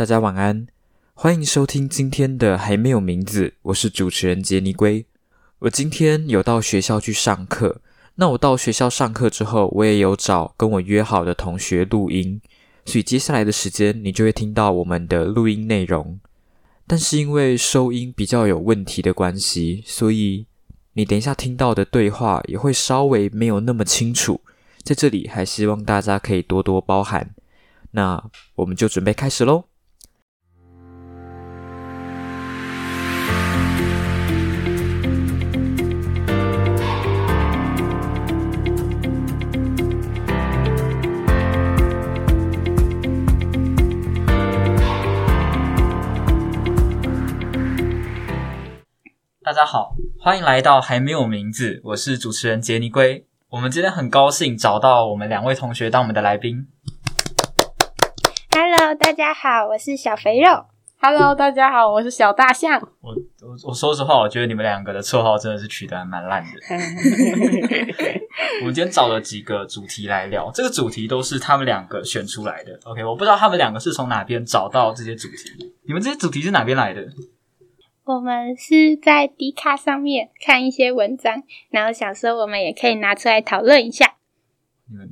大家晚安，欢迎收听今天的还没有名字，我是主持人杰尼龟。我今天有到学校去上课，那我到学校上课之后，我也有找跟我约好的同学录音，所以接下来的时间你就会听到我们的录音内容。但是因为收音比较有问题的关系，所以你等一下听到的对话也会稍微没有那么清楚。在这里还希望大家可以多多包涵。那我们就准备开始喽。大家好，欢迎来到还没有名字，我是主持人杰尼龟。我们今天很高兴找到我们两位同学当我们的来宾。Hello，大家好，我是小肥肉。Hello，大家好，我是小大象。我我我说实话，我觉得你们两个的绰号真的是取得还蛮烂的。我们今天找了几个主题来聊，这个主题都是他们两个选出来的。OK，我不知道他们两个是从哪边找到这些主题。你们这些主题是哪边来的？我们是在迪卡上面看一些文章，然后想说我们也可以拿出来讨论一下。你们，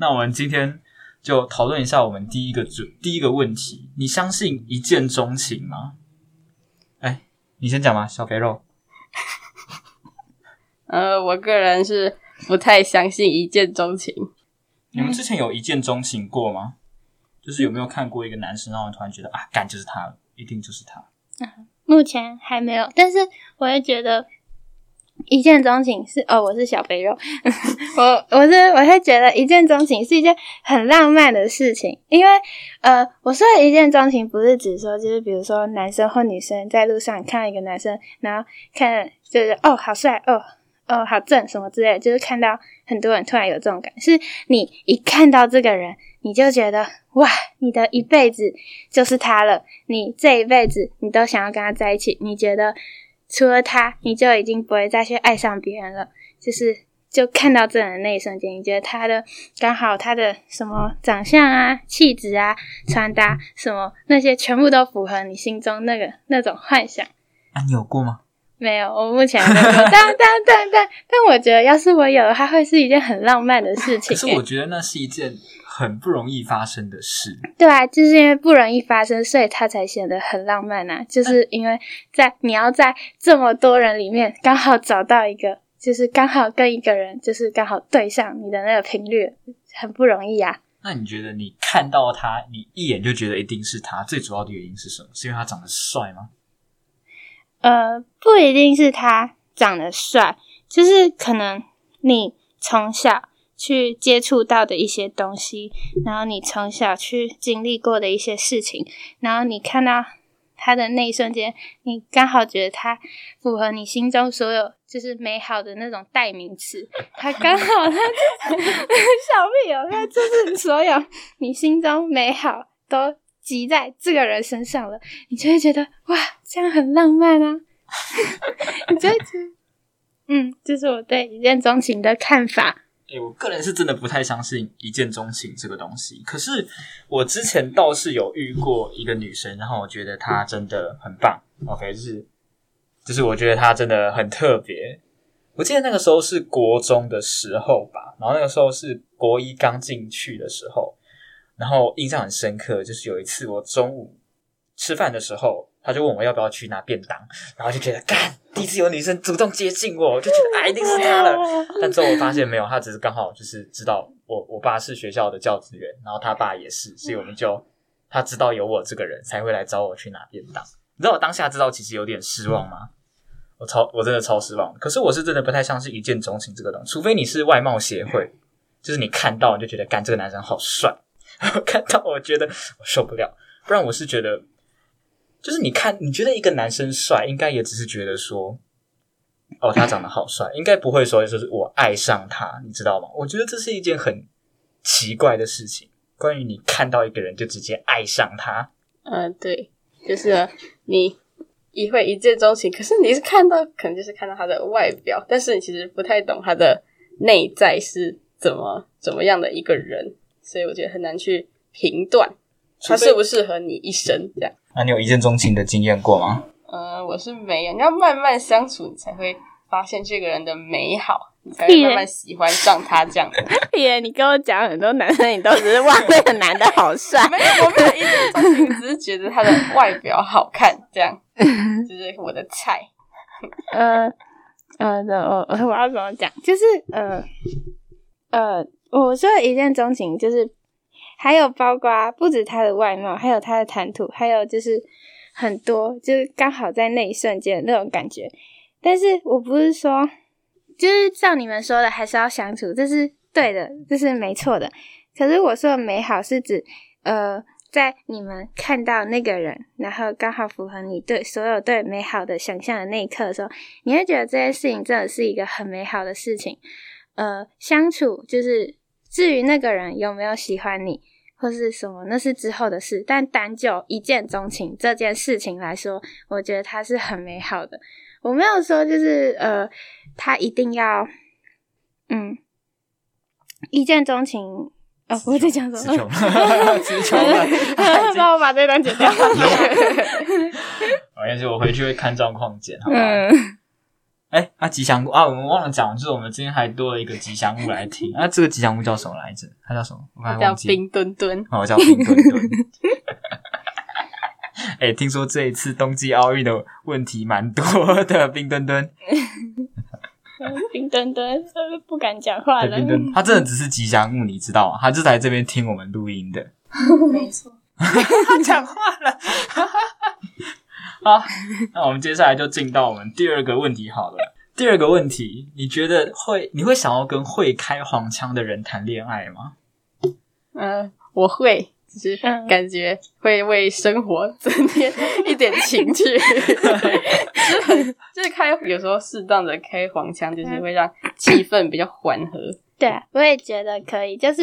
那我们今天就讨论一下我们第一个主第一个问题：你相信一见钟情吗？哎，你先讲吧，小肥肉。呃，我个人是不太相信一见钟情。你们之前有一见钟情过吗？就是有没有看过一个男生，让你突然觉得啊，干就是他了，一定就是他。目前还没有，但是我会觉得一见钟情是哦，我是小肥肉，我我是我会觉得一见钟情是一件很浪漫的事情，因为呃，我说的一见钟情不是指说就是比如说男生或女生在路上看到一个男生，然后看就是哦好帅哦哦好正什么之类，就是看到很多人突然有这种感，是你一看到这个人，你就觉得哇，你的一辈子就是他了，你这一辈子你都想要跟他在一起，你觉得除了他，你就已经不会再去爱上别人了。就是就看到这人的那一瞬间，你觉得他的刚好他的什么长相啊、气质啊、穿搭什么那些全部都符合你心中那个那种幻想。啊，你有过吗？没有，我目前还没有。但但但但但，我觉得要是我有的话，会是一件很浪漫的事情。可是我觉得那是一件很不容易发生的事。对啊，就是因为不容易发生，所以它才显得很浪漫啊！就是因为在你要在这么多人里面刚好找到一个，就是刚好跟一个人，就是刚好对上你的那个频率，很不容易啊。那你觉得你看到他，你一眼就觉得一定是他，最主要的原因是什么？是因为他长得帅吗？呃，不一定是他长得帅，就是可能你从小去接触到的一些东西，然后你从小去经历过的一些事情，然后你看到他的那一瞬间，你刚好觉得他符合你心中所有就是美好的那种代名词，他刚好他就小屁友，他就是所有你心中美好都集在这个人身上了，你就会觉得哇，这样很浪漫啊！你就会觉，嗯，这是我对一见钟情的看法。我个人是真的不太相信一见钟情这个东西。可是我之前倒是有遇过一个女生，然后我觉得她真的很棒。OK，就是就是我觉得她真的很特别。我记得那个时候是国中的时候吧，然后那个时候是国一刚进去的时候，然后印象很深刻，就是有一次我中午吃饭的时候，她就问我要不要去拿便当，然后就觉得干，第一次有女生主动接近我，我就觉得啊，一定是她了。但之后我发现没有，他只是刚好就是知道我我爸是学校的教职员，然后他爸也是，所以我们就他知道有我这个人才会来找我去拿便当。你知道我当下知道其实有点失望吗？我超我真的超失望。可是我是真的不太像是一见钟情这个东西，除非你是外貌协会，就是你看到你就觉得干这个男生好帅，看到我觉得我受不了，不然我是觉得。就是你看，你觉得一个男生帅，应该也只是觉得说，哦，他长得好帅，应该不会说就是我爱上他，你知道吗？我觉得这是一件很奇怪的事情。关于你看到一个人就直接爱上他，嗯、对，就是你一会一见钟情，可是你是看到，可能就是看到他的外表，但是你其实不太懂他的内在是怎么怎么样的一个人，所以我觉得很难去评断他适不适合你一生这样。那你有一见钟情的经验过吗？呃，我是没有，你要慢慢相处，你才会发现这个人的美好，你才会慢慢喜欢上他这样的。耶，你跟我讲很多男生，你都只是哇那个男的好帅。没有，我没有一见钟情，只是觉得他的外表好看，这样 就是我的菜。呃呃，我我我要怎么讲？就是呃呃，我说一见钟情，就是还有包括不止他的外貌，还有他的谈吐，还有就是很多，就是刚好在那一瞬间那种感觉。但是我不是说，就是照你们说的，还是要相处，这是对的，这是没错的。可是我说的美好是指，呃，在你们看到那个人，然后刚好符合你对所有对美好的想象的那一刻的时候，你会觉得这件事情真的是一个很美好的事情。呃，相处就是至于那个人有没有喜欢你或是什么，那是之后的事。但单就一见钟情这件事情来说，我觉得它是很美好的。我没有说就是呃，他一定要嗯一见钟情。哦，我在讲什词么？词穷 了。帮我把这段剪掉。没关系，我回去会看状况剪，好吧？嗯，哎，啊，吉祥物啊，我们忘了讲，就是我们今天还多了一个吉祥物来听。啊，这个吉祥物叫什么来着？它叫什么？我刚忘记了。冰墩墩，哦，叫冰墩墩。哎、听说这一次冬季奥运的问题蛮多的，冰墩墩，冰墩墩呃不敢讲话了。对冰墩，他真的只是吉祥物，你知道吗？他就是来这边听我们录音的。没错。他讲话了。好，那我们接下来就进到我们第二个问题好了。第二个问题，你觉得会你会想要跟会开黄腔的人谈恋爱吗？嗯、我会，只是嗯感觉会为生活增添一点情趣，就是就是开有时候适当的开黄腔，就是会让气氛比较缓和。对啊，我也觉得可以。就是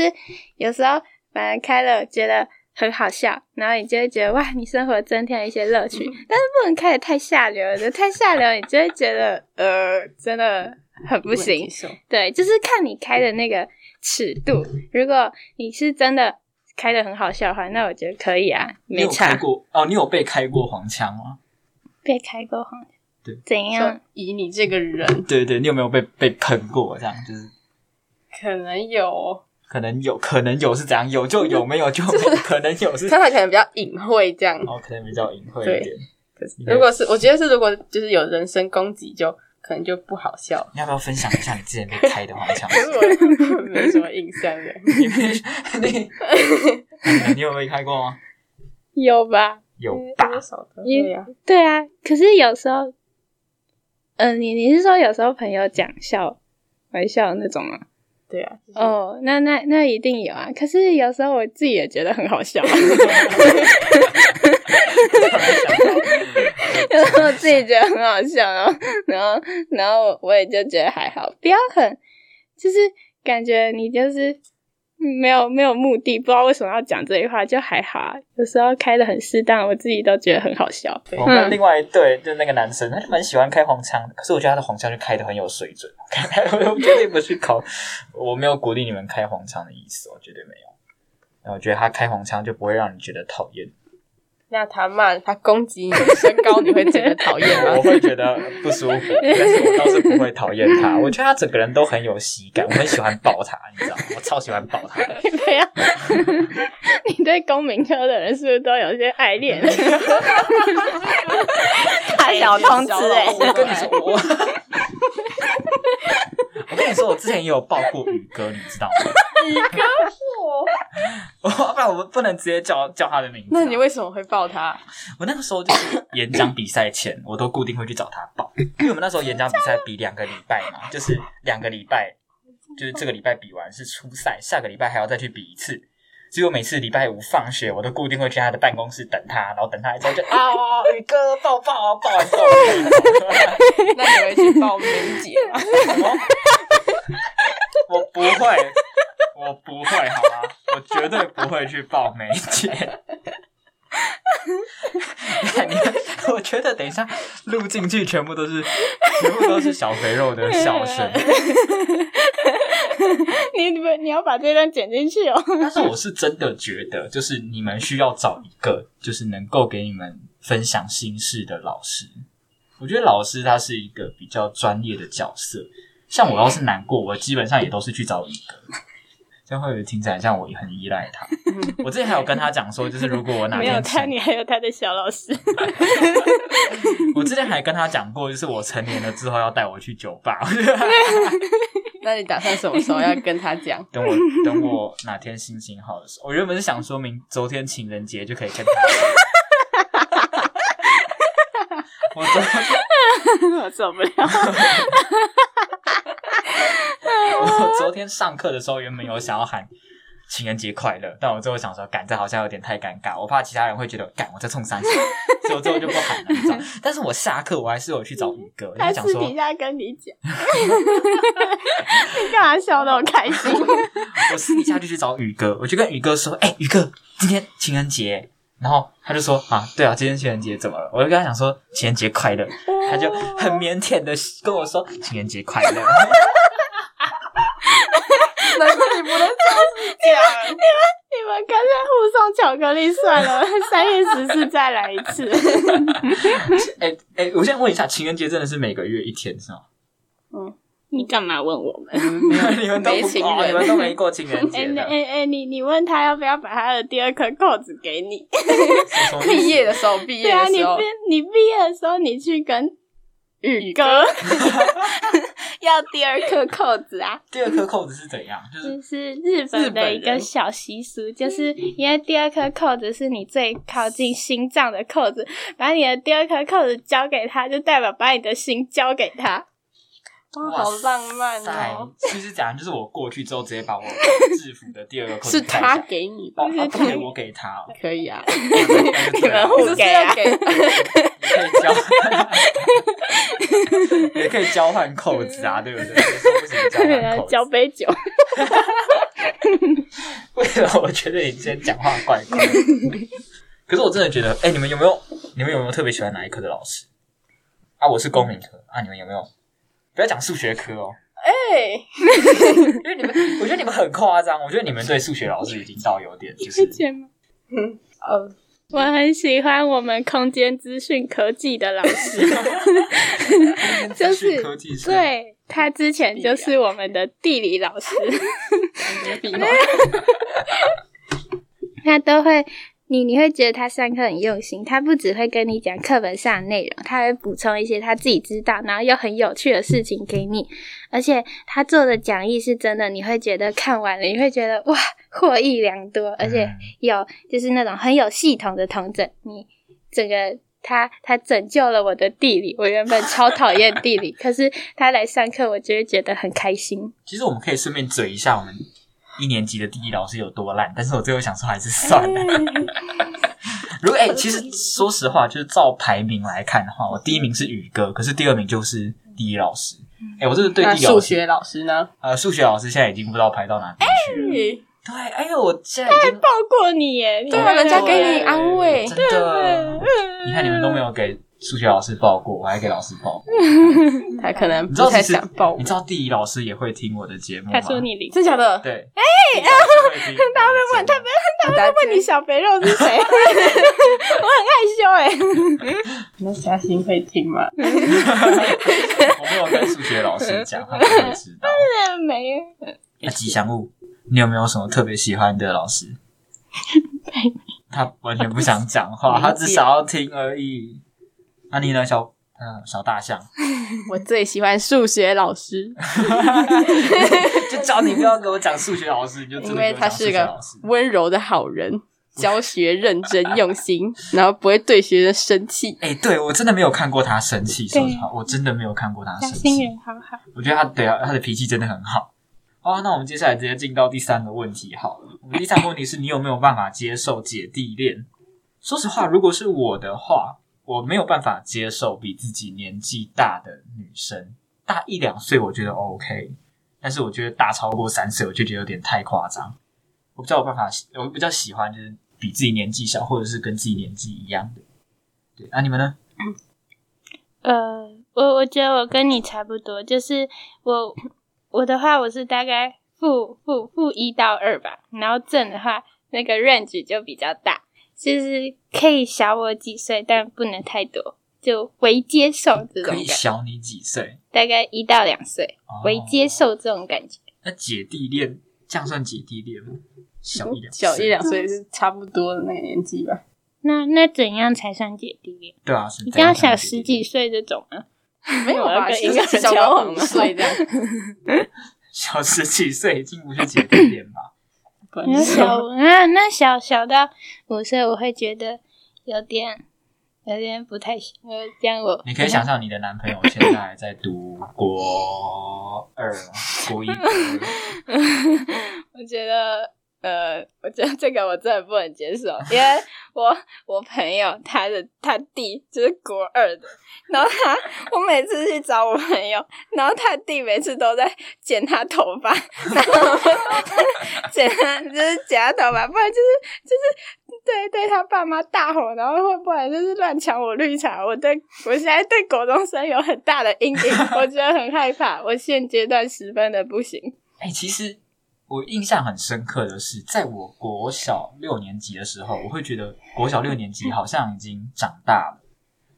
有时候反正开了觉得很好笑，然后你就会觉得哇，你生活增添了一些乐趣。但是不能开的太下流的，太下流你就会觉得呃，真的很不行对，就是看你开的那个尺度。如果你是真的开的很好笑的话，那我觉得可以啊，没你有开差。过哦？你有被开过黄腔吗？被开过黄对怎样？以你这个人，对对，你有没有被被喷过？这样就是可能有，可能有，可能有是怎样？有就有，没有 就没有，可能有是他可能比较隐晦这样。哦，可能比较隐晦一对点。如果是，我觉得是，如果就是有人身攻击，就可能就不好笑了。你要不要分享一下你之前被开的黄腔？可是我没什么印象的。你没你你有被开过吗？有吧？有吧？对啊，可是有时候，嗯、你你是说有时候朋友讲笑玩笑的那种吗？对啊。就是哦，那那那一定有啊。可是有时候我自己也觉得很好笑，有时候我自己觉得很好笑，然后然后然后我也就觉得还好，不要很就是感觉你就是没有没有目的，不知道为什么要讲这句话，就还好啊。有时候开的很适当，我自己都觉得很好笑。我跟另外一对就是那个男生，他就蛮喜欢开黄腔的，可是我觉得他的黄腔就开的很有水准。我绝对不去考，我没有鼓励你们开黄腔的意思，我绝对没有。我觉得他开黄腔就不会让你觉得讨厌，那他骂他攻击你的身高，你会觉得讨厌吗 我？会觉得不舒服，但是我倒是不会讨厌他。我觉得他整个人都很有喜感，我很喜欢抱他，你知道吗？我超喜欢抱他的。不要，你对公民科的人是不是都有些爱恋？大小通知哎、我跟你说，我我跟你说，我之前也有抱过宇哥，你知道吗？宇哥，我 不然我们不能直接叫叫他的名字啊。那你为什么会抱他？我那个时候就是演讲比赛前，我都固定会去找他报，因为我们那时候演讲比赛比两个礼拜嘛，就是两个礼拜，就是这个礼拜比完是初赛，下个礼拜还要再去比一次。所以我每次礼拜五放学，我都固定会去他的办公室等他，然后等他来之后就 啊，宇哥抱抱啊，抱完之后就可以走那你会去抱梅姐吗？我不会，我不会，好吗？我绝对不会去抱梅姐。你看，你看，我觉得等一下录进去，全部都是 全部都是小肥肉的笑声。你你们你要把这段剪进去哦。但是我是真的觉得，就是你们需要找一个，就是能够给你们分享心事的老师。我觉得老师他是一个比较专业的角色。像我要是难过，我基本上也都是去找宇哥。这样会不会听起来像我很依赖他？我之前还有跟他讲说，就是如果我哪天没有天他，你还有他的小老师。我之前还跟他讲过，就是我成年了之后要带我去酒吧。那你打算什么时候要跟他讲？等我等我哪天心情好的时候，我原本是想说明昨天情人节就可以跟他讲。我昨天我受不了。我 昨天上课的时候，原本有想要喊情人节快乐，但我最后想说，赶这好像有点太尴尬，我怕其他人会觉得赶我在冲三小，所以我最后就不喊了，你知道。但是我下课我还是有去找宇哥，我就他讲说，私底下跟你讲，你干嘛笑那么开心？我私底下就去找宇哥，我就跟宇哥说，哎、宇哥，今天情人节。然后他就说啊，对啊，今天情人节怎么了？我就跟他讲说情人节快乐，他就很腼腆的跟我说情人节快乐。难怪你不能这样子讲。你们干脆互送巧克力算了，三月十四再来一次。哎哎，我先问一下，情人节真的是每个月一天是吗？你干嘛问我们？你们你们都不没情人哦你们都没过情人哎节的，哎哎，你你问他要不要把他的第二颗扣子给你？毕业的时候，毕对啊，你业的时候毕，你毕业的时候，你去跟宇哥 要第二颗扣子啊。第二颗扣子是怎样？就是日本的一个小习俗，就是因为第二颗扣子是你最靠近心脏的扣子，把你的第二颗扣子交给他，就代表把你的心交给他。哇，好浪漫塞哦！，其实讲就是我过去之后直接把我制服的第二个扣子摘下来他给你吧哦，？啊不可以我给他哦，可以啊，你 你们互给啊给，可以交，也可以交换扣子啊，对不对？说不行交换扣子 交杯酒，为什么我觉得你今天讲话怪怪的？可是我真的觉得，哎、你们有没有你们有没有特别喜欢哪一科的老师？啊，我是公民科啊，你们有没有？不要讲数学科哦，哎，因为你们，我觉得你们很夸张。我觉得你们对数学老师已经到有点就是理解吗？呃，我很喜欢我们空间资讯科技的老师，就是对他之前就是我们的地理老师，他 都会。你你会觉得他上课很用心，他不只会跟你讲课本上的内容，他会补充一些他自己知道，然后又很有趣的事情给你。而且他做的讲义是真的，你会觉得看完了，你会觉得哇获益良多，而且有就是那种很有系统的同整。你整个他他拯救了我的地理，我原本超讨厌地理，可是他来上课，我就会觉得很开心。其实我们可以顺便嘴一下我们一年级的地理老师有多烂，但是我最后想说还是算了。如果哎、其实说实话，就是照排名来看的话，我第一名是宇哥，可是第二名就是地理老师。哎、我这是对那地理，数学老师呢？呃，数学老师现在已经不知道排到哪边去了。对对，哎呦，我现在已经抱过你耶，对啊，人家给你安慰，真的，你看你们都没有给数学老师报过，我还给老师报过。他可能你知道，不太想抱我你知道地理老师也会听我的节目吗？他说你零，真假的？对，哎，他 会问他他会问你小肥肉是谁？我很害羞哎。那嘉欣会听吗？我没有跟数学老师讲，他不会知道。没有，那吉祥物，你有没有什么特别喜欢的老师？他完全不想讲话，他只想要听而已。那你呢，小嗯小大象？我最喜欢数学老师，就叫你不要给我讲数学老师，你就因为他是个。温柔的好人，教学认真用心，然后不会对学生生气。哎、对我真的没有看过他生气，说实话，我真的没有看过他生气。欣人好好。我觉得他对啊，他的脾气真的很好。好，那我们接下来直接进到第三个问题好了。我们第三个问题是你有没有办法接受姐弟恋？说实话，如果是我的话，我没有办法接受比自己年纪大的女生，大一两岁我觉得 OK，但是我觉得大超过三岁，我就觉得有点太夸张。我比较有办法，我比较喜欢就是比自己年纪小，或者是跟自己年纪一样的。对，那、你们呢？呃，我我觉得我跟你差不多，就是我我的话，我是大概负负负一到二吧，然后正的话那个 range 就比较大，就是可以小我几岁，但不能太多，就为接受这种可以小你几岁？大概一到两岁，哦为接受这种感觉。那姐弟恋这样算姐弟恋吗？小一两小一岁两岁是差不多的那个年纪吧。那那怎样才算姐弟恋？对啊，是一定要小十几岁这种啊？没有吧？跟其实一个小个五交往吗岁这样，小十几岁已经不是姐弟恋吧？不能小那 那小小到五岁，我会觉得有点有点不太行。呃，这样我你可以想象你的男朋友现在在读国二吗？国一、我觉得，呃，我觉得这个我真的不能接受，因为我我朋友他的他弟就是国二的，然后他我每次去找我朋友，然后他弟每次都在剪他头发，然后 剪他就是剪他头发，不然就是就是对对他爸妈大吼，然后会不然就是乱抢我绿茶。我对我现在对国中生有很大的阴影，我觉得很害怕，我现阶段十分的不行。哎、其实我印象很深刻的是，在我国小六年级的时候，我会觉得国小六年级好像已经长大了，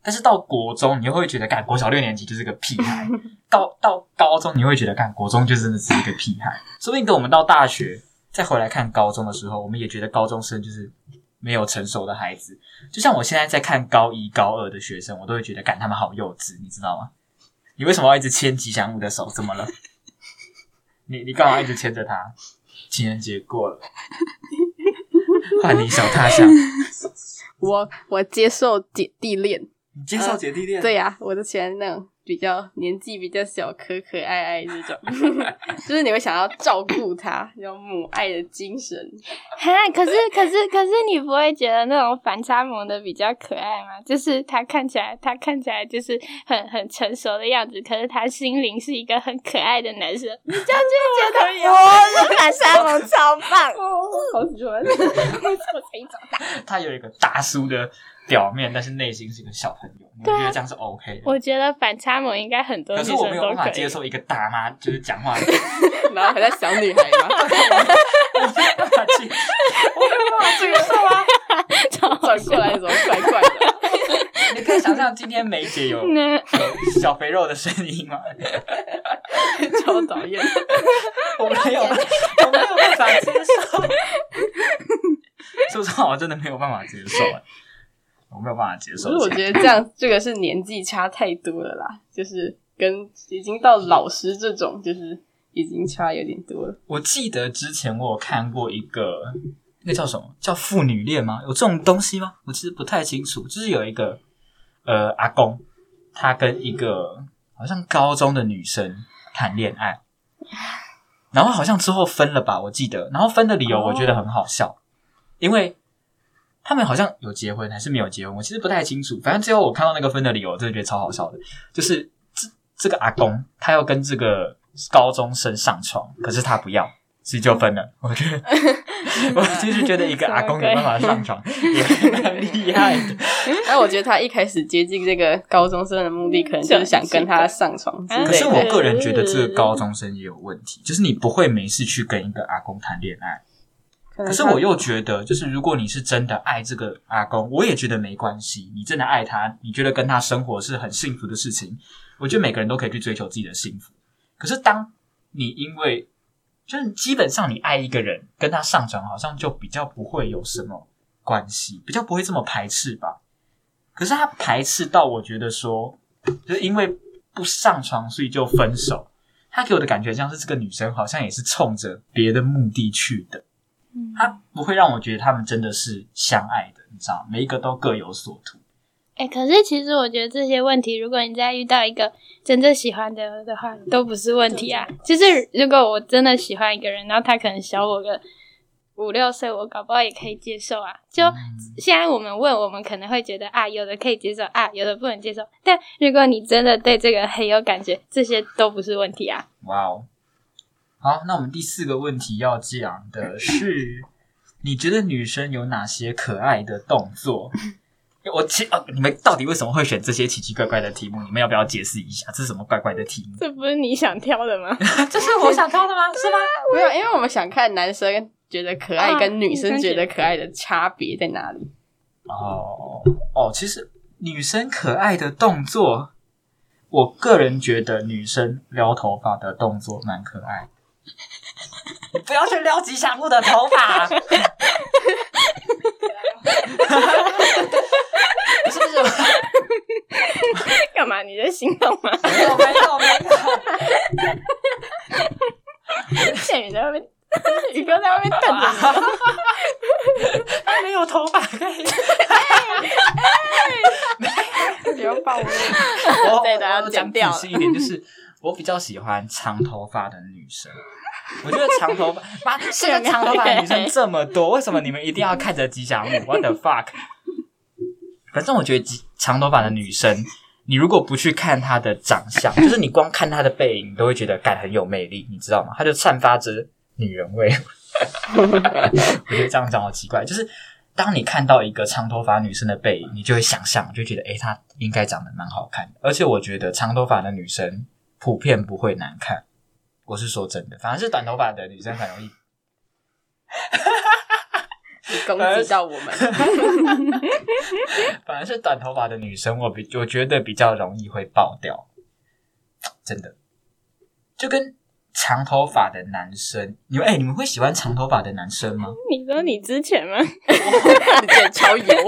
但是到国中，你又会觉得，干国小六年级就是个屁孩；到到高中，你会觉得，干国中就真的是一个屁孩。说不定等我们到大学再回来看高中的时候，我们也觉得高中生就是没有成熟的孩子。就像我现在在看高一、高二的学生，我都会觉得，干他们好幼稚，你知道吗？你为什么要一直牵吉祥物的手？怎么了？你你干嘛一直牵着他？情人节过了，换你小他想，我我接受姐弟恋，你接受姐弟恋？对呀、我就喜欢那种比较年纪比较小、可可爱爱这种，就是你会想要照顾他，有母爱的精神。哈，可是可是可是你不会觉得那种反差萌的比较可爱吗？就是他看起来他看起来就是很很成熟的样子，可是他心灵是一个很可爱的男生，你这样就觉得 哇，这反差萌超棒！好喜欢，我才长大，他有一个大叔的表面，但是内心是一个小朋友，你觉得这样是 OK 的。我觉得反差萌应该很多女可是我没有生都可以办法接。受一个大妈就是讲话，然后还在小女孩嘛，我没有办法接，我没有办法接受啊！转过来那种怪怪的。你可以想象今天梅姐有 那有小肥肉的声音吗？超讨厌。我没有，我没有办法接受。说实话，我真的没有办法接受，哎，我没有办法接受可是。我觉得这样，这个是年纪差太多了啦，就是跟已经到老师这种，就是已经差有点多了。我记得之前我有看过一个，那个叫什么叫父女恋吗？有这种东西吗？我其实不太清楚。就是有一个呃阿公，他跟一个好像高中的女生谈恋爱，然后好像之后分了吧，我记得。然后分的理由我觉得很好笑，因为他们好像有结婚还是没有结婚，我其实不太清楚。反正最后我看到那个分的理由，我真的觉得超好笑的，就是这这个阿公他要跟这个高中生上床，可是他不要，所以就分了。我觉得，我其实觉得一个阿公有办法上床也蛮厉害的。但我觉得他一开始接近这个高中生的目的，可能就是想跟他上床。可是我个人觉得这个高中生也有问题，就是你不会没事去跟一个阿公谈恋爱。可是我又觉得，就是如果你是真的爱这个阿公，我也觉得没关系。你真的爱他，你觉得跟他生活是很幸福的事情，我觉得每个人都可以去追求自己的幸福。可是当你因为就是基本上你爱一个人，跟他上床好像就比较不会有什么关系，比较不会这么排斥吧。可是他排斥到我觉得说，就是因为不上床，所以就分手。他给我的感觉像是这个女生好像也是冲着别的目的去的。嗯他不会让我觉得他们真的是相爱的，你知道，每一个都各有所图。哎、可是其实我觉得这些问题，如果你再遇到一个真正喜欢的人的话，都不是问题啊。就是如果我真的喜欢一个人，然后他可能小我个五六岁，我搞不好也可以接受啊。就现在我们问，我们可能会觉得啊，有的可以接受啊，有的不能接受。但如果你真的对这个很有感觉，这些都不是问题啊。哇哦！好，那我们第四个问题要讲的是，你觉得女生有哪些可爱的动作？我其哦，你们到底为什么会选这些奇奇怪怪的题目？你们要不要解释一下，这是什么怪怪的题目？这不是你想挑的吗？这是我想挑的吗？是吗？没有，因为我们想看男生觉得可爱啊跟女生觉得可爱的差别在哪里。哦哦，其实女生可爱的动作，我个人觉得女生撩头发的动作蛮可爱。你 不要去撩吉祥物的头发，不是不是，干嘛？你在心动吗？没有没有没有，倩宇在外面，宇哥在外面瞪着你。他没有头发可以。不要爆我！我对的要我讲仔细一点，就是我比较喜欢长头发的女生。我觉得长头发，妈，现在长头发的女生这么多，为什么你们一定要看着吉祥物？What the fuck？反正我觉得吉长头发的女生，你如果不去看她的长相，就是你光看她的背影，你都会觉得感很有魅力，你知道吗？她就散发着女人味。我觉得这样讲好奇怪，就是当你看到一个长头发女生的背影，你就会想象，就觉得诶，她应该长得蛮好看的。而且我觉得长头发的女生普遍不会难看，我是说真的，反而是短头发的女生很容易。你攻击到我们，反而是短头发的女生，我比我觉得比较容易会爆掉，真的，就跟长头发的男生，你们哎、你们会喜欢长头发的男生吗？你说你之前吗？你这超油，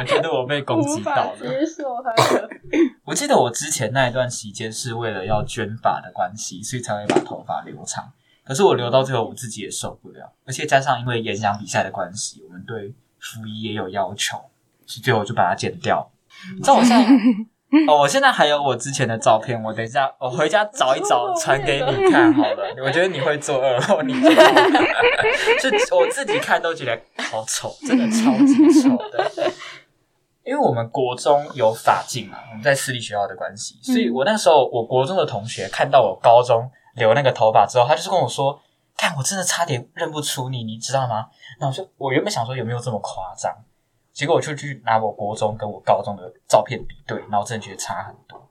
我觉得我被攻击到了。我记得我之前那一段期间是为了要卷发的关系，所以才会把头发留长。可是我留到最后，我自己也受不了，而且加上因为演讲比赛的关系，我们对服仪也有要求，所以最后我就把它剪掉。你知道我现在 哦，我现在还有我之前的照片，我等一下我回家找一找传给你看好了。我觉得你会做噩梦，你知道吗？就我自己看都觉得好丑，真的超级丑的。因为我们国中有法镜嘛，我们在私立学校的关系，所以我那时候我国中的同学看到我高中留那个头发之后，他就是跟我说：“看，我真的差点认不出你，你知道吗？”那我就我原本想说有没有这么夸张，结果我就去拿我国中跟我高中的照片比对，然后真的觉得差很多。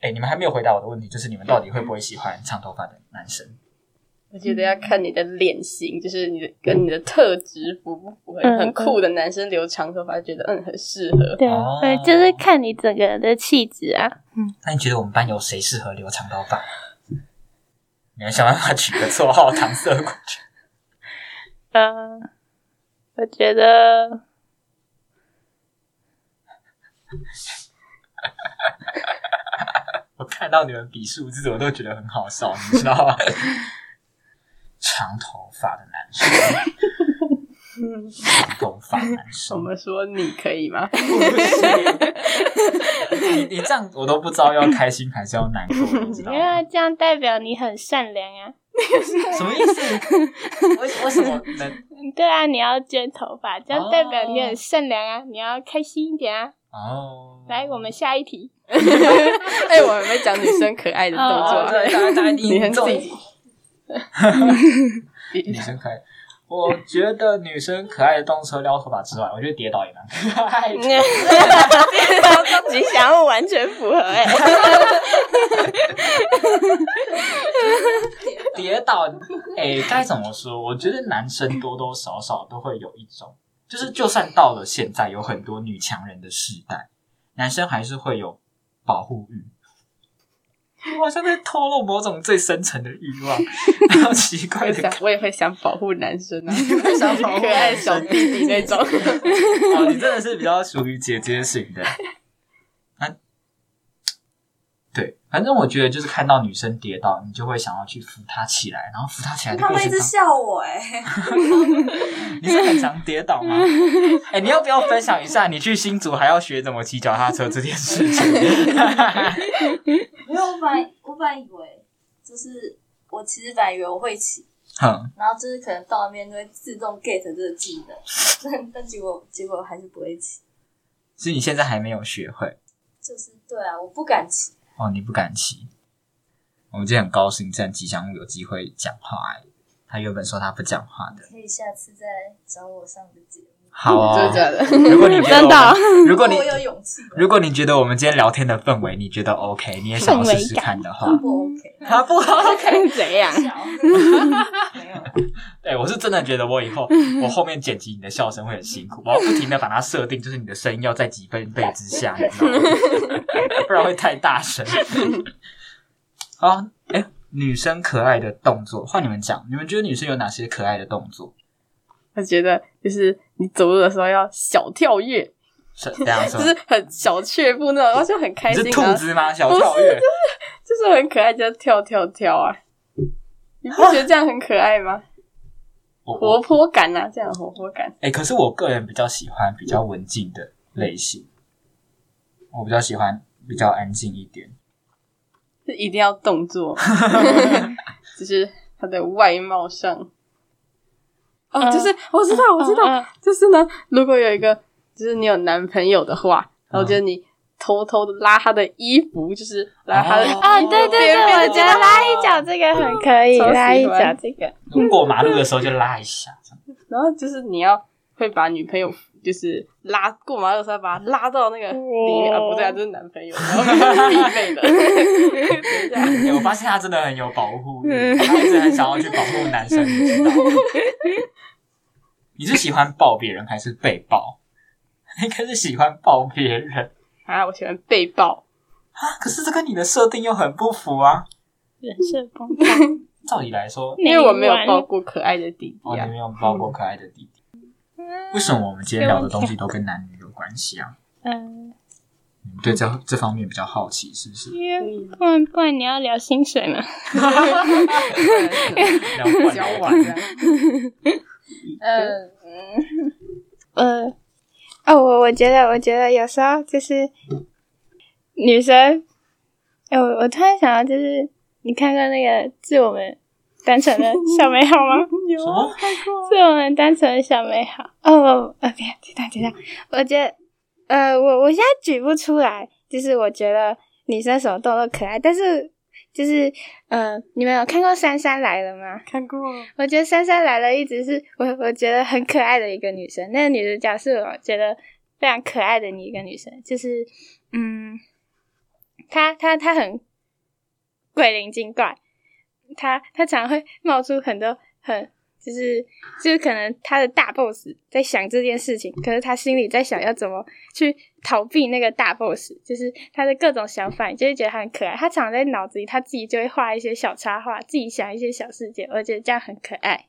哎，你们还没有回答我的问题，就是你们到底会不会喜欢长头发的男生？我觉得要看你的脸型，就是你的跟你的特质符不符合。嗯很酷的男生留长头发，觉得嗯很适合。对哦对，就是看你整个人的气质啊。嗯那你觉得我们班有谁适合留长头发？你们想办法取个绰号搪塞过去。呃，我觉得 我看到你们比数字，我都觉得很好笑，你知道吗？长头发的男生，长头发男生我生，们说你可以吗？不行你你这样我都不知道要开心还是要难过，你知道吗？因为这样代表你很善良啊。什么意思？为为什么能？对啊，你要卷头发，这样代表你很善良啊，你要开心一点啊。哦，来，我们下一题。哎，我们没讲女生可爱的动作哦，啊。对，大家大家你很重自己女生可爱。我觉得女生可爱的动车撩头发之外，我觉得跌倒也蛮可爱的。吉祥物完全符合哎、跌倒，哎、该怎么说？我觉得男生多多少少都会有一种，就是就算到了现在，有很多女强人的时代，男生还是会有保护欲。我好像在透露某种最深层的欲望，好奇怪的想我也会想保护男生啊，会想保护 可爱的小弟弟那种。哦，你真的是比较属于姐姐型的。啊，对，反正我觉得就是看到女生跌倒，你就会想要去扶她起来，然后扶她起来的他们一直中，笑我哎、你是很常跌倒吗？哎、你要不要分享一下你去新竹还要学怎么骑脚踏车这件事情？没有，我本来我本来以为就是我其实本来以为我会骑，哼，然后就是可能到那边就会自动 get 这个技能，但但结果结果还是不会骑，所以你现在还没有学会就是对啊，我不敢骑，哦，你不敢骑。我们今天很高兴，这样吉祥物有机会讲话、哎他原本说他不讲话的。可以下次再找我上的节目。好哦真的，如果你觉得真的 如果你有勇气，如果你觉得我们今天聊天的氛围你觉得 OK，你也想要试试看的话，不 OK，他不 OK。怎样？没有，对，我是真的觉得我以后我后面剪辑你的笑声会很辛苦，我要不停的把它设定，就是你的声音要在几分贝之下，你知道吗？不然会太大声。好，哎，女生可爱的动作，换你们讲，你们觉得女生有哪些可爱的动作？我觉得就是你走路的时候要小跳跃，是这样说就，是很小雀步那种，然后就很开心，你是兔子吗？小跳跃，就是很可爱，就跳跳跳啊！你不觉得这样很可爱吗？活泼感啊，这样活泼感。哎、可是我个人比较喜欢比较文静的类型，我比较喜欢比较安静一点。是一定要动作，就是他的外貌上。哦，嗯就是我知道，我知道，就是呢，如果有一个，就是你有男朋友的话，然后就是你偷偷的拉他的衣服，就是拉他的哦。啊，对对对，我觉得拉。一脚这个很可以，拉一脚这个，过马路的时候就拉一下，然后就是你要会把女朋友就是拉过马路的时候把她拉到那个里面、啊，不对啊，这是男朋友，然后必备 的，我发现他真的很有保护欲，他一直很想要去保护男生，你知道吗？你是喜欢抱别人还是被抱？应该是喜欢抱别人啊，我喜欢被抱，啊，可是这跟你的设定又很不符啊。人设崩 塌。照理来说，因为我没有抱过可爱的弟弟哦，你啊。没有抱过可爱的弟弟，为什么我们今天聊的东西都跟男女有关系啊？嗯，你对这这方面比较好奇，是不是？因为不然不然你要聊薪水嘛？聊惯交了嗯呃，哦，我我觉得，我觉得有时候就是女生，哎、我我突然想到，就是你看过那个《致我们单纯的小美好》吗？什么？是我们单纯的小美好。哦，我呃，别，等等等等，我觉得，呃，我我现在举不出来，就是我觉得女生什么动作可爱，但是就是，呃，你们有看过《珊珊来了》吗？看过。我觉得珊珊来了一直是我我觉得很可爱的一个女生，那个女主角是我觉得非常可爱的一个女生，就是嗯，她她她很鬼灵精怪，她她常会冒出很多很就是就是可能她的大 boss 在想这件事情，可是她心里在想要怎么去逃避那个大 boss，就是他的各种想法，你就会觉得他很可爱。他常在脑子里，他自己就会画一些小插画，自己想一些小世界，我觉得这样很可爱。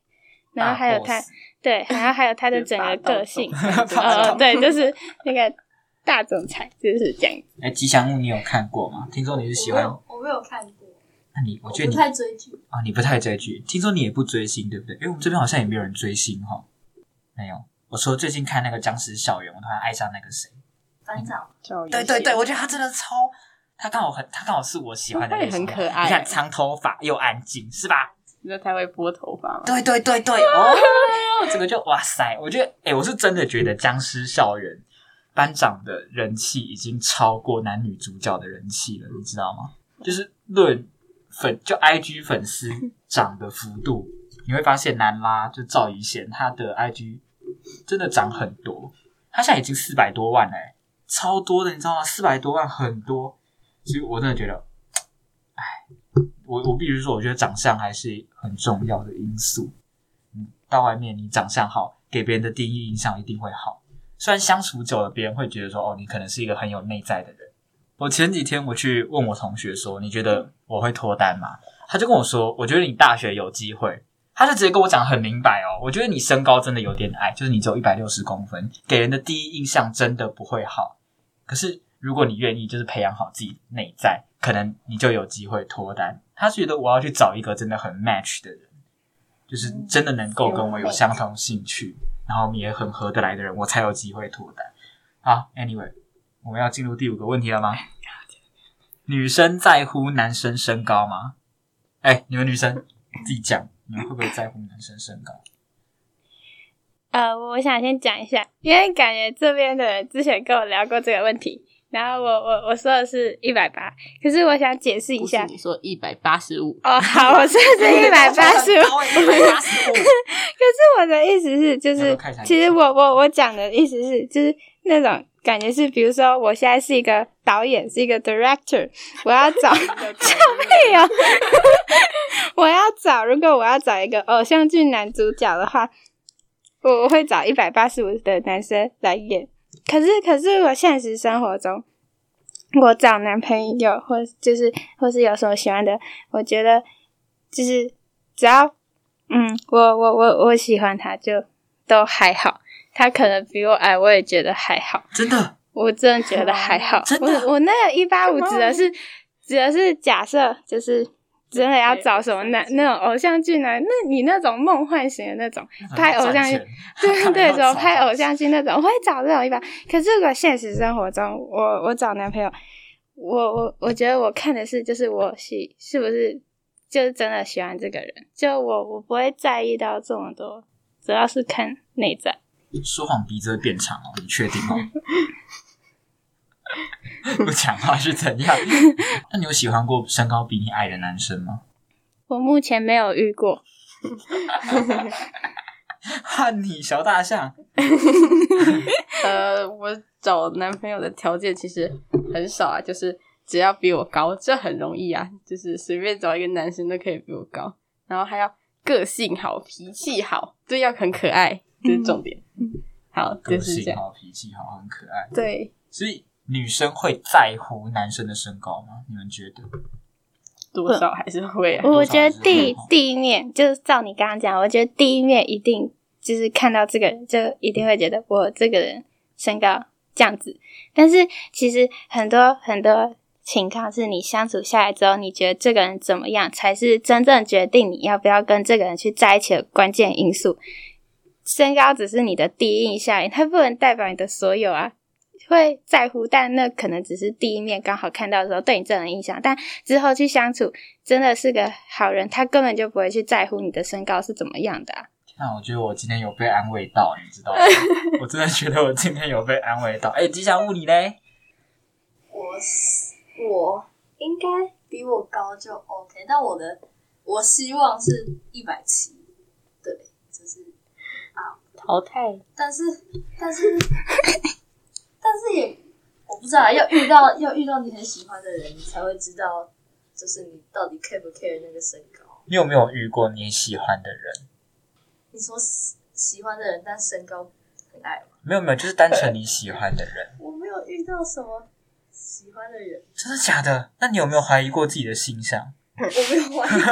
然后还有他对，然后还有他的整个个性，呃，对，就是那个大总裁就是这样。哎，吉祥物你有看过吗？听说你是喜欢，我没有，我没有看过，那你我觉得你不太追剧。啊，你不太追剧，听说你也不追星，对不对？因为我们这边好像也没有人追星哈。没有，我说最近看那个《僵尸校园》，我突然爱上那个谁。班长，对对对，我觉得他真的超，他刚好很，他刚好是我喜欢的他也类型。很可爱你看长头发又安静，是吧？你知道他会拨头发吗？对对对对，哦，这个就哇塞，我觉得，哎，我是真的觉得《僵尸校园》班长的人气已经超过男女主角的人气了，你知道吗？就是论粉，就 IG 粉丝涨的幅度，你会发现男拉就赵怡贤他的 IG 真的涨很多，他现在已经四百多万嘞、超多的，你知道吗？四百多万很多，所以我真的觉得，哎，我我必须说，我觉得长相还是很重要的因素。嗯，到外面你长相好，给别人的第一印象一定会好。虽然相处久了，别人会觉得说，哦，你可能是一个很有内在的人。我前几天我去问我同学说，你觉得我会脱单吗？他就跟我说，我觉得你大学有机会。他就直接跟我讲很明白哦，我觉得你身高真的有点矮，就是你只有一百六十公分，给人的第一印象真的不会好。可是如果你愿意，就是培养好自己内在，可能你就有机会脱单。他觉得我要去找一个真的很 match 的人，就是真的能够跟我有相同兴趣，然后我们也很合得来的人，我才有机会脱单。好，Anyway，我们要进入第五个问题了吗？女生在乎男生身高吗？哎、你们女生自己讲，你们会不会在乎男生身高？呃，我想先讲一下，因为感觉这边的人之前跟我聊过这个问题，然后我我我说的是一百八，可是我想解释一下你说一百八十五，哦，好，我说的是 一百八十五，一百八十五。可是我的意思是，就是其实我我我讲的意思是，就是那种感觉是，比如说我现在是一个导演，是一个 director，我要找救命啊！我要找，如果我要找一个偶像剧男主角的话，我我会找一百八十五的男生来演。可是，可是我现实生活中，我找男朋友或就是或是有什么喜欢的，我觉得就是只要嗯，我我我我喜欢他就都还好。他可能比我矮，我也觉得还好。真的，我真的觉得还好。真的我我那个一八五指的是指的是假设，就是真的要找什么男那种偶像剧男，那你那种梦幻型的那种拍偶像剧，对 对，怎么拍偶像剧那种，我会找这种一般。可是如果现实生活中，我我找男朋友，我我我觉得我看的是就是我喜是不是就是真的喜欢这个人，就我我不会在意到这么多，主要是看内在。说谎鼻子会变长哦，你确定吗？不讲话是怎样？那你有喜欢过身高比你矮的男生吗？我目前没有遇过，汉你小大象，呃，我找男朋友的条件其实很少啊，就是只要比我高，这很容易啊，就是随便找一个男生都可以比我高，然后还要个性好、脾气好，对，要很可爱，这是重点。好，个就是这样。性好，脾气好，很可爱。对，所以女生会在乎男生的身高吗？你们觉得？多少还是会啊。我觉得第第一面就是照你刚刚讲，我觉得第一面一定就是看到这个人，就一定会觉得我这个人身高这样子。但是其实很多很多情况是你相处下来之后，你觉得这个人怎么样，才是真正决定你要不要跟这个人去在一起的关键因素。身高只是你的第一印象，它不能代表你的所有啊。会在乎，但那可能只是第一面刚好看到的时候对你这人印象，但之后去相处真的是个好人，他根本就不会去在乎你的身高是怎么样的、啊。那我觉得我今天有被安慰到，你知道吗？我真的觉得我今天有被安慰到。哎、吉祥物你嘞？我是我应该比我高就 OK，但我的我希望是一百七，对，就是淘汰。但是但是但是也我不知道，要遇到要遇到你很喜欢的人，你才会知道，就是你到底 care 不 care 那个身高。你有没有遇过你喜欢的人？你说喜喜欢的人，但身高很矮吗？没有没有，就是单纯你喜欢的人。我没有遇到什么喜欢的人，真的假的？那你有没有怀疑过自己的性向？我没有怀疑。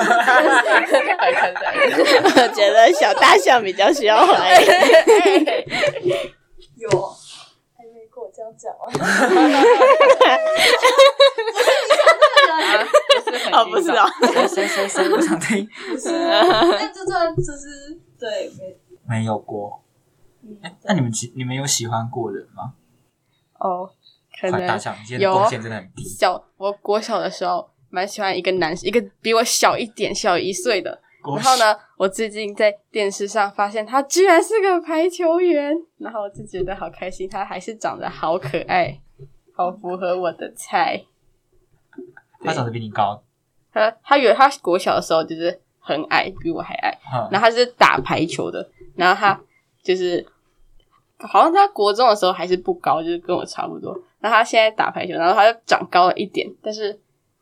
我觉得小大象比较需要怀疑。有，还讲 啊。哦，不是哦，谁谁谁谁？我想听。不是，那这段就是对，没，没有过。嗯哎，那你们喜你们有喜欢过人吗？哦，可能有。小我国小的时候蛮喜欢一个男生，一个比我小一点，小一岁的。国然后呢，我最近在电视上发现他居然是个排球员，然后我就觉得好开心，他还是长得好可爱，好符合我的菜。他长得比你高，他他有他国小的时候就是很矮，比我还矮，嗯然后他是打排球的，然后他就是好像他国中的时候还是不高，就是跟我差不多。然后他现在打排球，然后他就长高了一点，但是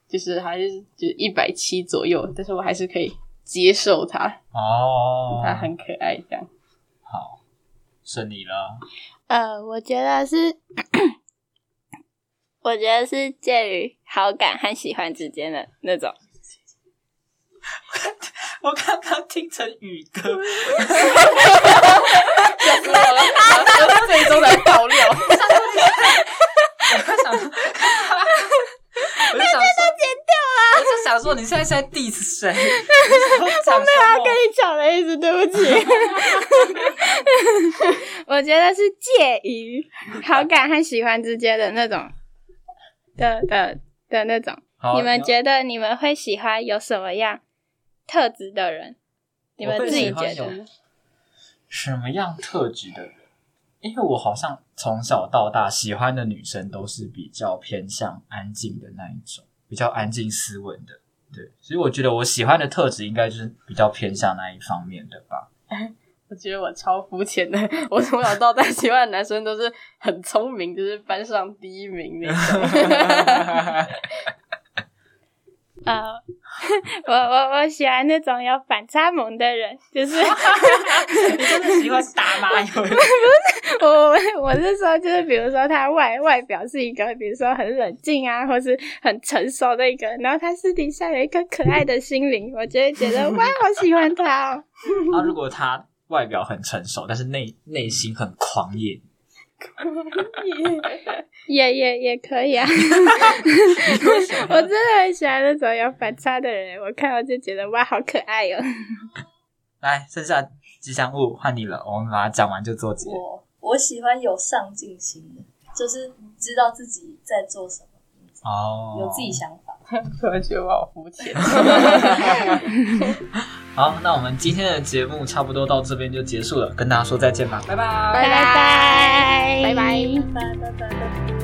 就是还是就是一百七左右，但是我还是可以接受他，哦，他很可爱这样。好，是你了。呃，我觉得是，我觉得是介于好感和喜欢之间的那种。我刚刚听成宇哥，最终的爆料，我就想说，我就想说剪掉啊！我就想说，你现在是在 diss 谁？我没有要跟你讲的意思，对不起。我觉得是介于好感和喜欢之间的那种的的的那种。你们觉得你们会喜欢有什么样特质的人？你们自己觉得？什么样特质的人？因为我好像从小到大喜欢的女生都是比较偏向安静的那一种，比较安静斯文的。对，所以我觉得我喜欢的特质应该就是比较偏向那一方面的吧。我觉得我超肤浅的，我从小到大喜欢的男生都是很聪明，就是班上第一名那种。呃，我我我喜欢那种有反差萌的人，就是 你真的喜欢打麻油？我我我是说，就是比如说他外外表是一个，比如说很冷静啊，或是很成熟的一个，然后他私底下有一颗可爱的心灵，我就会觉得哇，好喜欢他哦。啊，如果他外表很成熟，但是内内心很狂野，也也也可以啊。我真的很喜欢那种有反差的人，我看到就觉得哇，好可爱哦。来，剩下吉祥物换你了，我们把它讲完就做结。我我喜欢有上进心的，就是知道自己在做什么，哦，有自己想法。我觉得我好肤浅。好，那我们今天的节目差不多到这边就结束了，跟大家说再见吧，拜拜，拜拜拜拜拜。拜拜拜拜。